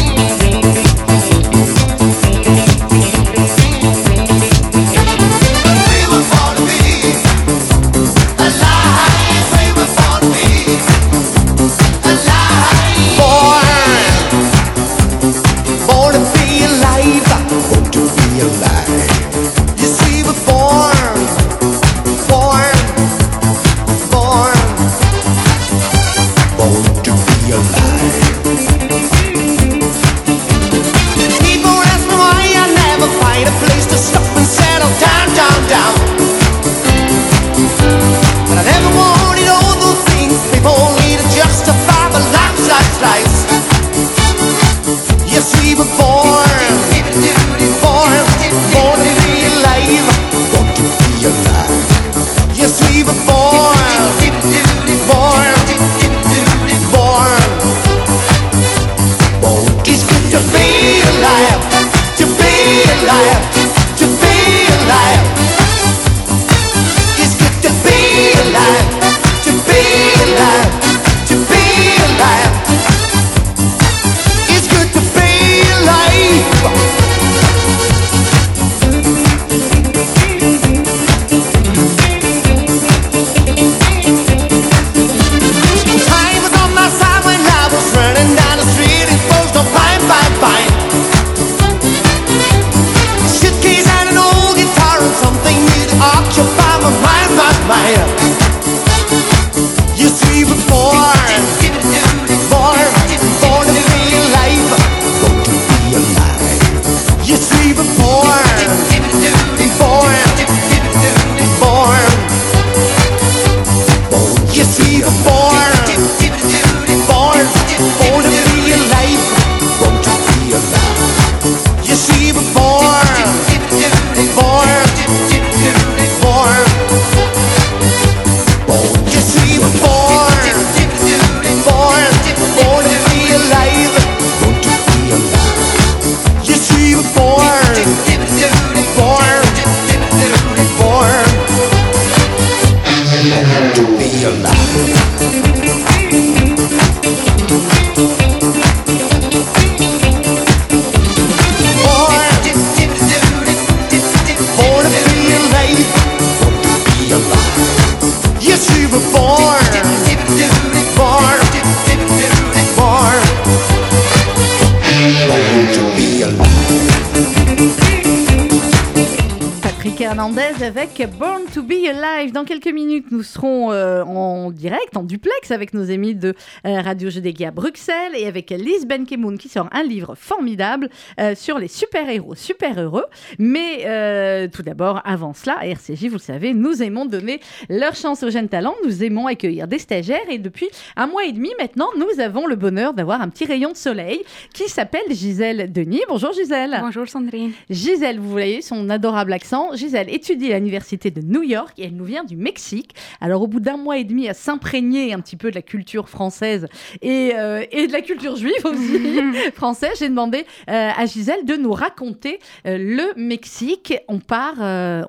avec Born to be Alive. Dans quelques minutes, nous serons euh, en direct, en duplex avec nos amis de euh, Radio Jeux à Bruxelles et avec Lise Benkemoun qui sort un livre formidable euh, sur les super-héros super heureux. Mais euh, tout d'abord, avant cela, à RCJ, vous le savez, nous aimons donner leur chance aux jeunes talents. Nous aimons accueillir des stagiaires et depuis un mois et demi maintenant, nous avons le bonheur d'avoir un petit rayon de soleil qui s'appelle Gisèle Denis. Bonjour Gisèle. Bonjour Sandrine. Gisèle, vous voyez son adorable accent. Gisèle étudie à l'université de New York et elle nous vient du Mexique. Alors au bout d'un mois et demi à s'imprégner un petit peu de la culture française et, euh, et de la culture juive aussi française, j'ai demandé euh, à Gisèle de nous raconter euh, le Mexique. On part,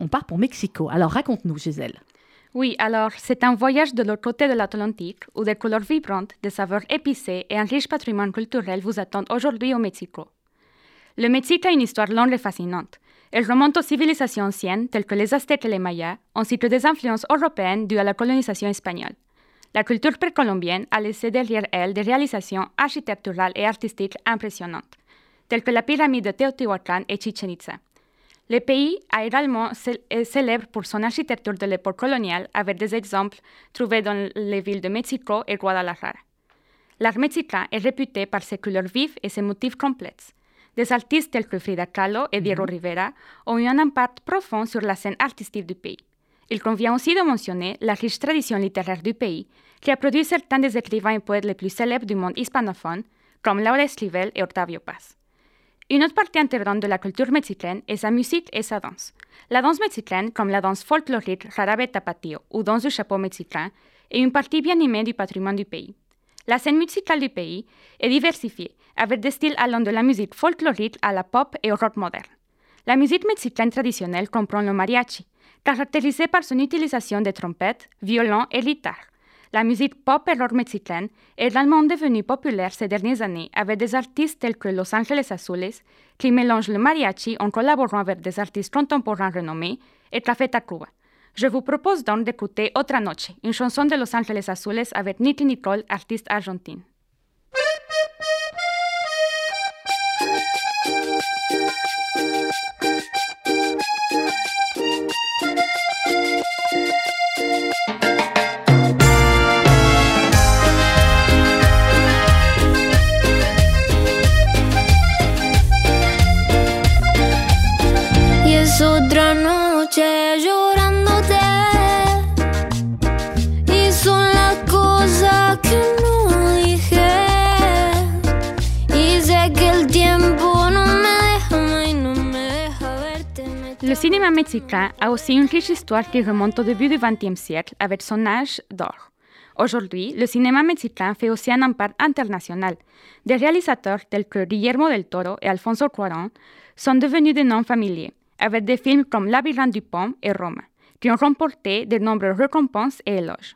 on part pour Mexico. Alors raconte-nous Gisèle. Oui, alors c'est un voyage de l'autre côté de l'Atlantique où des couleurs vibrantes, des saveurs épicées et un riche patrimoine culturel vous attendent aujourd'hui au Mexico. Le Mexique a une histoire longue et fascinante. Elle remonte aux civilisations anciennes telles que les Aztèques et les Mayas, ainsi que des influences européennes dues à la colonisation espagnole. La culture précolombienne a laissé derrière elle des réalisations architecturales et artistiques impressionnantes, telles que la pyramide de Teotihuacan et Chichen Itza. Le pays a également est célèbre pour son architecture de l'époque coloniale, avec des exemples trouvés dans les villes de Mexico et Guadalajara. L'art mexicain est réputé par ses couleurs vives et ses motifs complexes. Des artistes tels que Frida Kahlo et Diego Rivera ont eu un impact profond sur la scène artistique du pays. Il convient aussi de mentionner la riche tradition littéraire du pays, qui a produit certains des écrivains et poètes les plus célèbres du monde hispanophone, comme Laura Esquivel et Octavio Paz. Une autre partie intégrante de la culture mexicaine est sa musique et sa danse. La danse mexicaine, comme la danse folklorique jarabe tapatio ou danse du chapeau mexicain, est une partie bien aimée du patrimoine du pays. La scène musicale du pays est diversifiée, avec des styles allant de la musique folklorique à la pop et au rock moderne. La musique mexicaine traditionnelle comprend le mariachi, caractérisé par son utilisation de trompettes, violons et guitares. La musique pop et rock mexicaine est également devenue populaire ces dernières années avec des artistes tels que Los Angeles Azules, qui mélangent le mariachi en collaborant avec des artistes contemporains renommés, et Café Tacuba. Je vous propose donc d'écouter Otra Noche, une chanson de Los Angeles Azules avec Nicky Nicole, artiste argentine. Cinéma mexicain a aussi une riche histoire qui remonte au début du XXe siècle avec son âge d'or. Aujourd'hui, le cinéma mexicain fait aussi un impact international. Des réalisateurs tels que Guillermo del Toro et Alfonso Cuarón sont devenus des noms familiers, avec des films comme Labyrinthe du Pomme et Roma, qui ont remporté de nombreuses récompenses et éloges.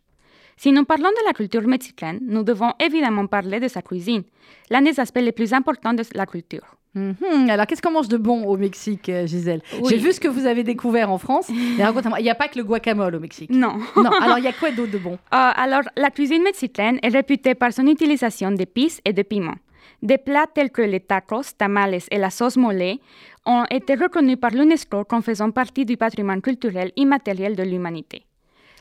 Si nous parlons de la culture mexicaine, nous devons évidemment parler de sa cuisine, l'un des aspects les plus importants de la culture. Mhm. Alors, qu'est-ce qu'on mange de bon au Mexique, euh, Gisèle? Oui. J'ai vu ce que vous avez découvert en France. Mais il n'y a pas que le guacamole au Mexique. Non. Non, alors il y a quoi d'autre de bon? Euh, alors, la cuisine mexicaine est réputée par son utilisation d'épices et de piments. Des plats tels que les tacos, tamales et la sauce mole ont été reconnus par l'UNESCO comme faisant partie du patrimoine culturel immatériel de l'humanité.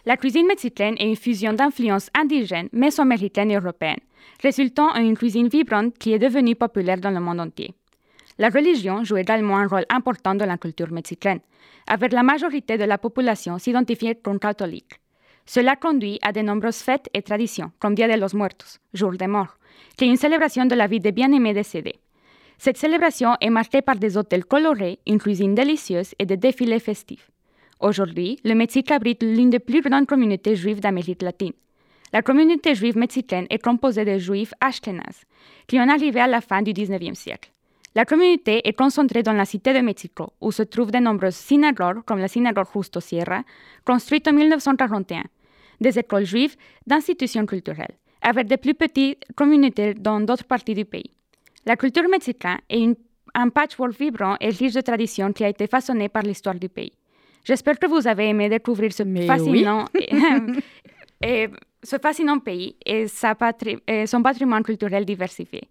La cuisine mexicaine est une fusion d'influences indigènes, mésoaméricaines et européennes, résultant en une cuisine vibrante qui est devenue populaire dans le monde entier. La religion joue également un rôle important dans la culture mexicaine, avec la majorité de la population s'identifier comme catholique. Cela conduit à de nombreuses fêtes et traditions, comme Dia de los Muertos, jour des morts, qui est une célébration de la vie des bien-aimés décédés. Cette célébration est marquée par des hôtels colorés, une cuisine délicieuse et des défilés festifs. Aujourd'hui, le Mexique abrite l'une des plus grandes communautés juives d'Amérique latine. La communauté juive mexicaine est composée de juifs ashkénazes, qui ont arrivé à la fin du XIXe siècle. La communauté est concentrée dans la cité de Mexico, où se trouvent de nombreuses synagogues, comme la synagogue Justo Sierra, construite en 1941, des écoles juives, d'institutions culturelles, avec de plus petites communautés dans d'autres parties du pays. La culture mexicaine est une- un patchwork vibrant et riche de traditions qui a été façonné par l'histoire du pays. J'espère que vous avez aimé découvrir ce Mais fascinant, et ce fascinant pays et, sa patri- et son patrimoine culturel diversifié.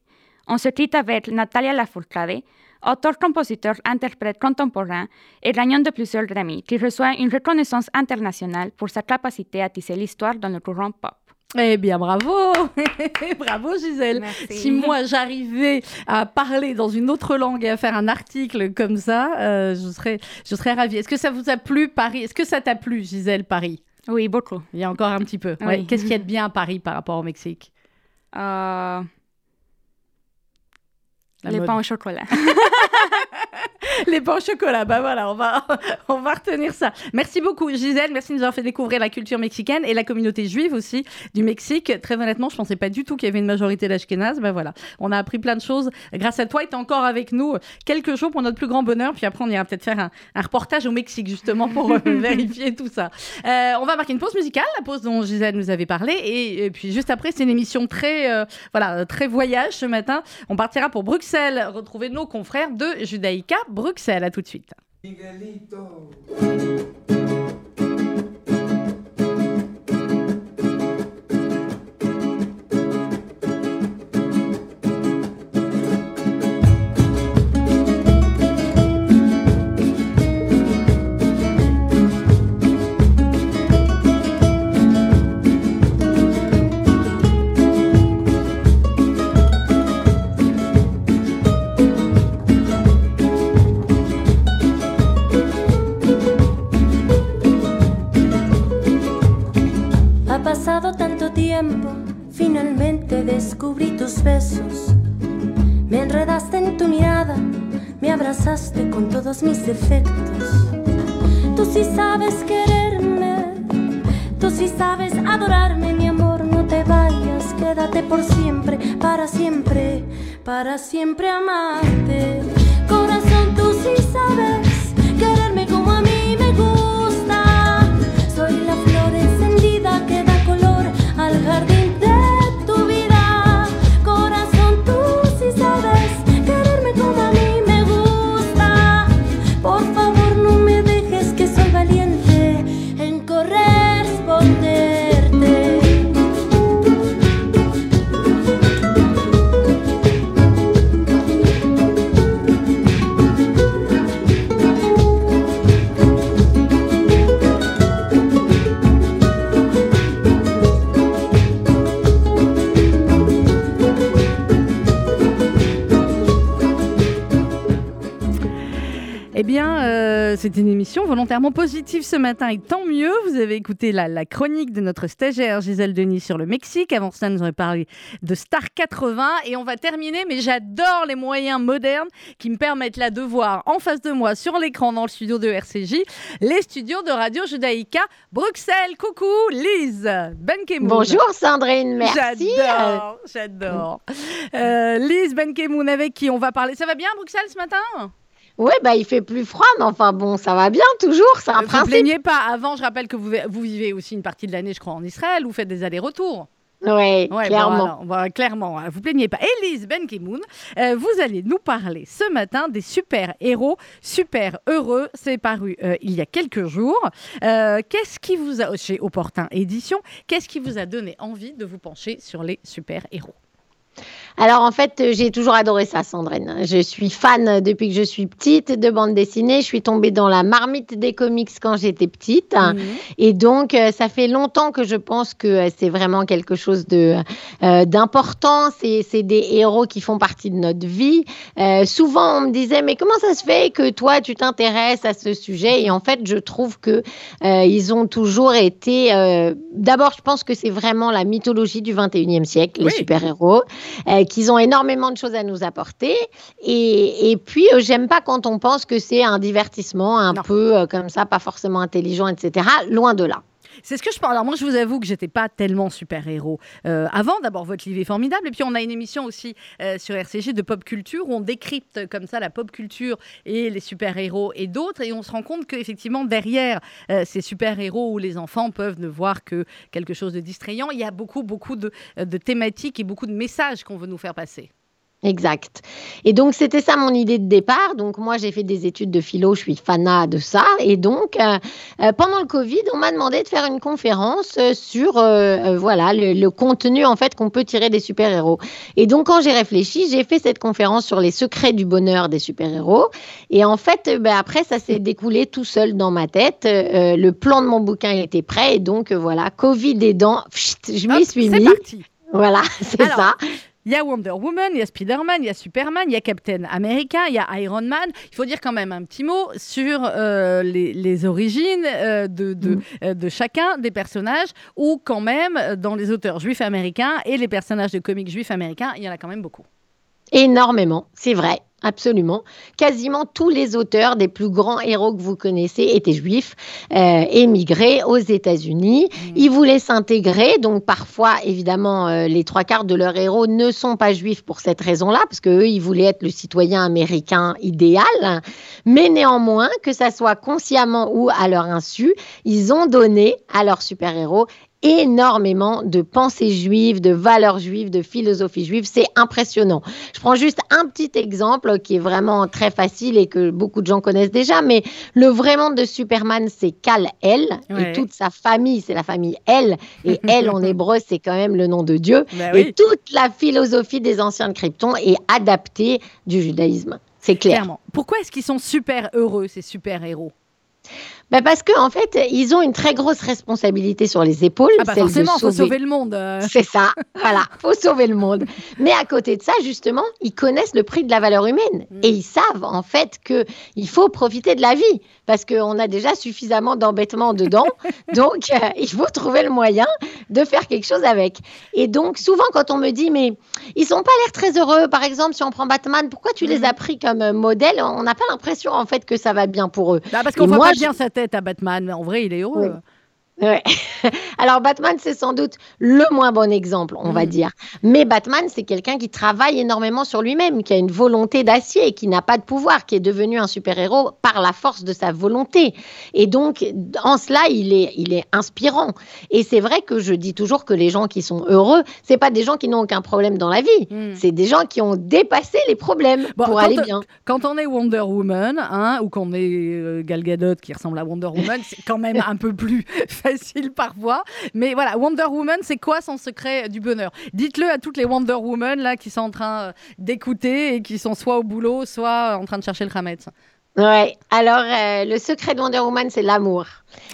On se quitte avec Natalia Lafourcade, auteur, compositeur, interprète contemporain et gagnant de plusieurs Grammy, qui reçoit une reconnaissance internationale pour sa capacité à tisser l'histoire dans le courant pop. Eh bien, bravo Bravo, Gisèle Merci. Si moi, j'arrivais à parler dans une autre langue et à faire un article comme ça, euh, je, serais, je serais ravie. Est-ce que ça vous a plu, Paris? Est-ce que ça t'a plu, Gisèle, Paris? Oui, beaucoup. Il y a encore un petit peu. Oui. Ouais. Qu'est-ce qu'il y a de bien à Paris par rapport au Mexique? Euh, La les mode. pains au chocolat. Les pains au chocolat, bah voilà, on va, on va retenir ça. Merci beaucoup Gisèle, merci de nous avoir fait découvrir la culture mexicaine et la communauté juive aussi du Mexique. Très honnêtement, je pensais pas du tout qu'il y avait une majorité d'Ashkénazes. Bah voilà, on a appris plein de choses grâce à toi. Tu es encore avec nous quelques jours pour notre plus grand bonheur. Puis après, on ira peut-être faire un, un reportage au Mexique justement pour euh, vérifier tout ça. Euh, on va marquer une pause musicale, la pause dont Gisèle nous avait parlé. Et, et puis juste après, c'est une émission très, euh, voilà, très voyage ce matin. On partira pour Bruxelles, retrouver nos confrères de Judaïka Bruxelles. À tout de suite. C'est une émission volontairement positive ce matin et tant mieux. Vous avez écouté la, la chronique de notre stagiaire Gisèle Denis sur le Mexique. Avant ça, nous avons parlé de Star 80 et on va terminer. Mais j'adore les moyens modernes qui me permettent là de voir en face de moi sur l'écran dans le studio de RCJ les studios de Radio Judaïka Bruxelles. Coucou Lise Benkemoun. Bonjour Sandrine, merci. J'adore, j'adore. Euh, Lise Benkemoun avec qui on va parler. Ça va bien Bruxelles ce matin? Ouais, bah il fait plus froid, mais enfin bon, ça va bien toujours, c'est un Ne vous principe. plaignez pas. Avant, je rappelle que vous, vous vivez aussi une partie de l'année, je crois, en Israël. Vous faites des allers-retours. Ouais, Ouais, clairement. bon, alors, voilà, clairement, hein, vous plaignez pas. Élise Benkemoun, euh, vous allez nous parler ce matin des super-héros, super heureux. C'est paru euh, il y a quelques jours. Euh, qu'est-ce qui vous a, chez Opportun Édition, qu'est-ce qui vous a donné envie de vous pencher sur les super-héros? Alors en fait, j'ai toujours adoré ça, Sandrine. Je suis fan depuis que je suis petite de bande dessinée. Je suis tombée dans la marmite des comics quand j'étais petite. Mhm. Et donc, euh, ça fait longtemps que je pense que euh, c'est vraiment quelque chose de euh, d'important. C'est c'est des héros qui font partie de notre vie. Euh, souvent, on me disait, mais comment ça se fait que toi, tu t'intéresses à ce sujet? Et en fait, je trouve que euh, ils ont toujours été. D'abord, je pense que c'est vraiment la mythologie du 21e siècle, les super-héros, euh, qu'ils ont énormément de choses à nous apporter. Et, et puis, euh, j'aime pas quand on pense que c'est un divertissement un Non. peu euh, comme ça, pas forcément intelligent, etc. Loin de là. C'est ce que je pense. Alors moi, je vous avoue que j'étais pas tellement super-héros. Euh, avant, d'abord, votre livre est formidable. Et puis, on a une émission aussi euh, sur RCG de pop culture où on décrypte comme ça la pop culture et les super-héros et d'autres. Et on se rend compte qu'effectivement, derrière euh, ces super-héros où les enfants peuvent ne voir que quelque chose de distrayant, il y a beaucoup, beaucoup de thématiques et beaucoup de messages qu'on veut nous faire passer. Exact. Et donc, c'était ça mon idée de départ. Donc, moi, j'ai fait des études de philo, je suis fanat de ça. Et donc, euh, euh, pendant le Covid, on m'a demandé de faire une conférence euh, sur euh, voilà, le, le contenu en fait qu'on peut tirer des super-héros. Et donc, quand j'ai réfléchi, j'ai fait cette conférence sur les secrets du bonheur des super-héros. Et en fait, ben, après, ça s'est découlé tout seul dans ma tête. Euh, le plan de mon bouquin était prêt. Et donc, voilà, Covid aidant, pfft, je m'y suis c'est mis. parti. Voilà, c'est ça. Il y a Wonder Woman, il y a Spider-Man, il y a Superman, il y a Captain America, il y a Iron Man. Il faut dire quand même un petit mot sur euh, les, les origines euh, de, de, euh, de chacun des personnages, ou quand même dans les auteurs juifs américains et les personnages de comics juifs américains, il y en a quand même beaucoup. Énormément, c'est vrai, absolument. Quasiment tous les auteurs des plus grands héros que vous connaissez étaient juifs, euh, émigrés aux États-Unis. Ils voulaient s'intégrer, donc parfois, évidemment, euh, les trois quarts de leurs héros ne sont pas juifs pour cette raison-là, parce qu'eux, ils voulaient être le citoyen américain idéal. Mais néanmoins, que ça soit consciemment ou à leur insu, ils ont donné à leurs super-héros énormément de pensées juives, de valeurs juives, de philosophie juive. C'est impressionnant. Je prends juste un petit exemple qui est vraiment très facile et que beaucoup de gens connaissent déjà, mais le vrai monde de Superman, c'est Kal-El Ouais. et toute sa famille, c'est la famille El. Et El en hébreu, c'est quand même le nom de Dieu. Bah Et toute la philosophie des anciens de Krypton est adaptée du judaïsme. C'est clair. Clairement. Pourquoi est-ce qu'ils sont super heureux, ces super-héros? Bah parce que en fait, ils ont une très grosse responsabilité sur les épaules. Ah bah celle de forcément, faut sauver le monde. euh. C'est ça, voilà, faut sauver le monde. Mais à côté de ça, justement, ils connaissent le prix de la valeur humaine Mm. et ils savent en fait que il faut profiter de la vie parce qu'on a déjà suffisamment d'embêtements dedans. donc, euh, il faut trouver le moyen de faire quelque chose avec. Et donc, souvent, quand on me dit, mais ils sont pas l'air très heureux, par exemple, si on prend Batman, pourquoi tu Mm. les as pris comme modèle? On n'a pas l'impression en fait que ça va bien pour eux. Bah, parce qu'on voit moi, pas bien sa tête à Batman, mais en vrai, il est heureux. Ouais. Alors Batman, c'est sans doute le moins bon exemple, on va Mm. dire. Mais Batman, c'est quelqu'un qui travaille énormément sur lui-même, qui a une volonté d'acier, qui n'a pas de pouvoir, qui est devenu un super-héros par la force de sa volonté. Et donc, en cela, il est, il est inspirant. Et c'est vrai que je dis toujours que les gens qui sont heureux, c'est pas des gens qui n'ont aucun problème dans la vie. Mm. C'est des gens qui ont dépassé les problèmes Bon, pour aller bien. Quand on est Wonder Woman, hein, ou qu'on est euh, Gal Gadot qui ressemble à Wonder Woman, c'est quand même un peu plus facile parfois. Mais voilà, Wonder Woman, c'est quoi son secret du bonheur? Dites-le à toutes les Wonder Woman là qui sont en train euh, d'écouter et qui sont soit au boulot, soit en train de chercher le Hametz. Ouais. Alors, euh, le secret de Wonder Woman, c'est l'amour.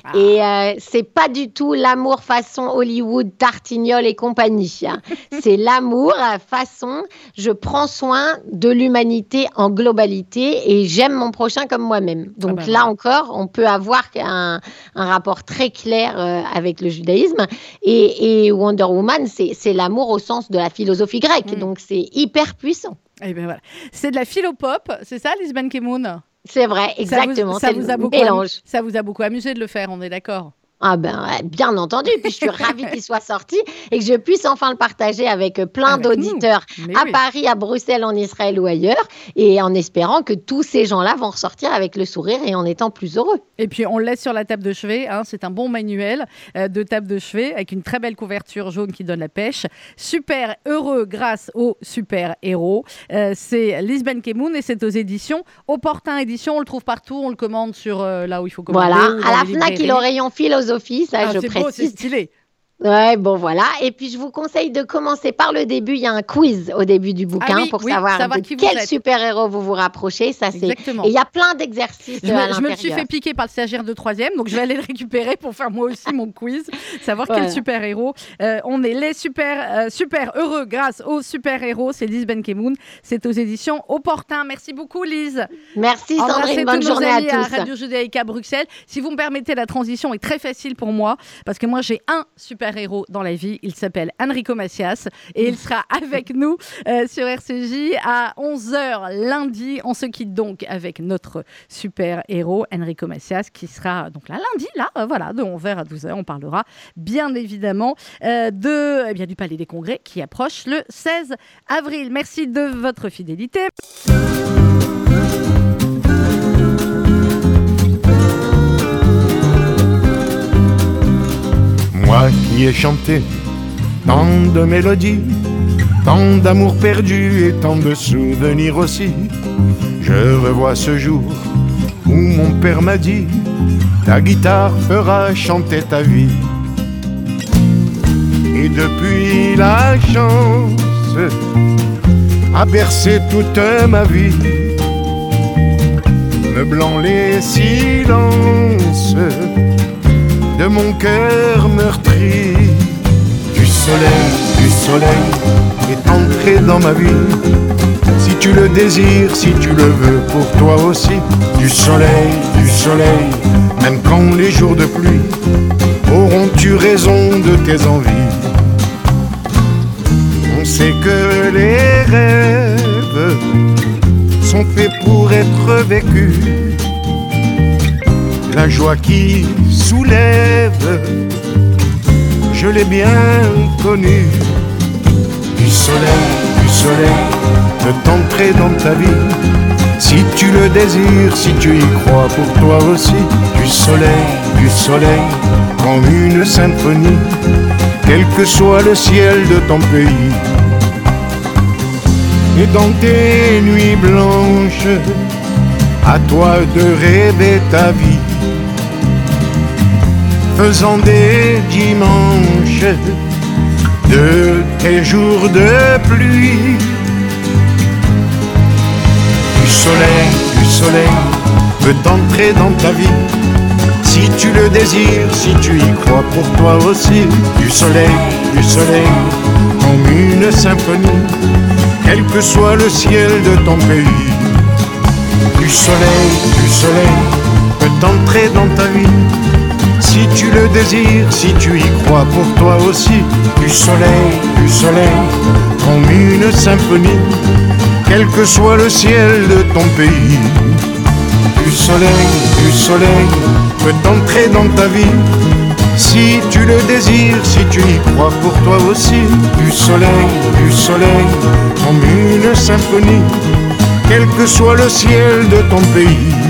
Ah. Et euh, c'est pas du tout l'amour façon Hollywood, Tartignol et compagnie. hein. c'est l'amour euh, façon je prends soin de l'humanité en globalité et j'aime mon prochain comme moi-même. Donc bah là encore, on peut avoir un, un rapport très clair euh, avec le judaïsme. Et, et Wonder Woman, c'est l'amour au sens de la philosophie grecque. Mm. Donc c'est hyper puissant. Et ben voilà. C'est de la philopop, c'est ça, Lisbeth Kemoun? C'est vrai, exactement. Ça vous, le ça vous a beaucoup mélange. ça vous a beaucoup amusé de le faire, on est d'accord Ah ben bien entendu, puis je suis ravie qu'il soit sorti et que je puisse enfin le partager avec euh, plein Avec d'auditeurs à oui. Paris, à Bruxelles, en Israël ou ailleurs, et en espérant que tous ces gens-là vont ressortir avec le sourire et en étant plus heureux. Et puis on le laisse sur la table de chevet. hein, c'est un bon manuel euh, de table de chevet avec une très belle couverture jaune qui donne la pêche. Super heureux grâce au super héros. Euh, c'est Lisbeth Kemoun et c'est aux éditions Opportun Édition. On le trouve partout. On le commande sur euh, là où il faut commander. Voilà, à la FNAC, il au rayon philosophie, ça Ah, je beau, précise. stylé. Ouais, bon voilà. Et puis je vous conseille de commencer par le début. Il y a un quiz au début du bouquin Ah oui, pour oui, savoir, savoir de qui quel super-héros vous vous rapprochez. Ça, c'est... Exactement. Et il y a plein d'exercices Je euh, à me, je me le suis fait piquer par le stagiaire de troisième, donc je vais aller le récupérer pour faire moi aussi mon quiz, savoir Voilà. quel super héros. Euh, on est les super, euh, super heureux grâce aux super héros. C'est Lise Benkemoun. C'est aux éditions Opportun. Merci beaucoup, Lise. Merci Sandrine, bonne tous nos journée à amis tous. Radio Judaïka Bruxelles. Si vous me permettez, la transition est très facile pour moi parce que moi j'ai un super héros dans la vie. Il s'appelle Enrico Macias et il sera avec nous euh, sur RCJ à 11h lundi. On se quitte donc avec notre super héros Enrico Macias qui sera donc là lundi, là, euh, voilà, de 11h à 12h. On parlera bien évidemment euh, de, eh bien, du Palais des Congrès qui approche le 16 avril. Merci de votre fidélité. Qui ai chanté tant de mélodies, tant d'amour perdu et tant de souvenirs aussi, je revois ce jour où mon père m'a dit Ta guitare fera chanter ta vie. Et depuis la chance a bercé toute ma vie, meublant les silences de mon cœur meurtri. Du soleil, du soleil est entré dans ma vie. Si tu le désires, si tu le veux pour toi aussi. Du soleil, du soleil, même quand les jours de pluie auront eu raison de tes envies. On sait que les rêves sont faits pour être vécus la joie qui soulève, je l'ai bien connue. Du soleil, du soleil, de t'entrer dans ta vie. Si tu le désires, si tu y crois pour toi aussi. Du soleil, du soleil, comme une symphonie, quel que soit le ciel de ton pays. Et dans tes nuits blanches, à toi de rêver ta vie, faisant des dimanches de tes jours de pluie. Du soleil, du soleil peut entrer dans ta vie. Si tu le désires, si tu y crois pour toi aussi, du soleil, du soleil, comme une symphonie, quel que soit le ciel de ton pays. Du soleil, du soleil, peut entrer dans ta vie. Si tu le désires, si tu y crois pour toi aussi, du soleil, du soleil, comme une symphonie, quel que soit le ciel de ton pays. Du soleil, du soleil, peut entrer dans ta vie. Si tu le désires, si tu y crois pour toi aussi, du soleil, du soleil, comme une symphonie, quel que soit le ciel de ton pays.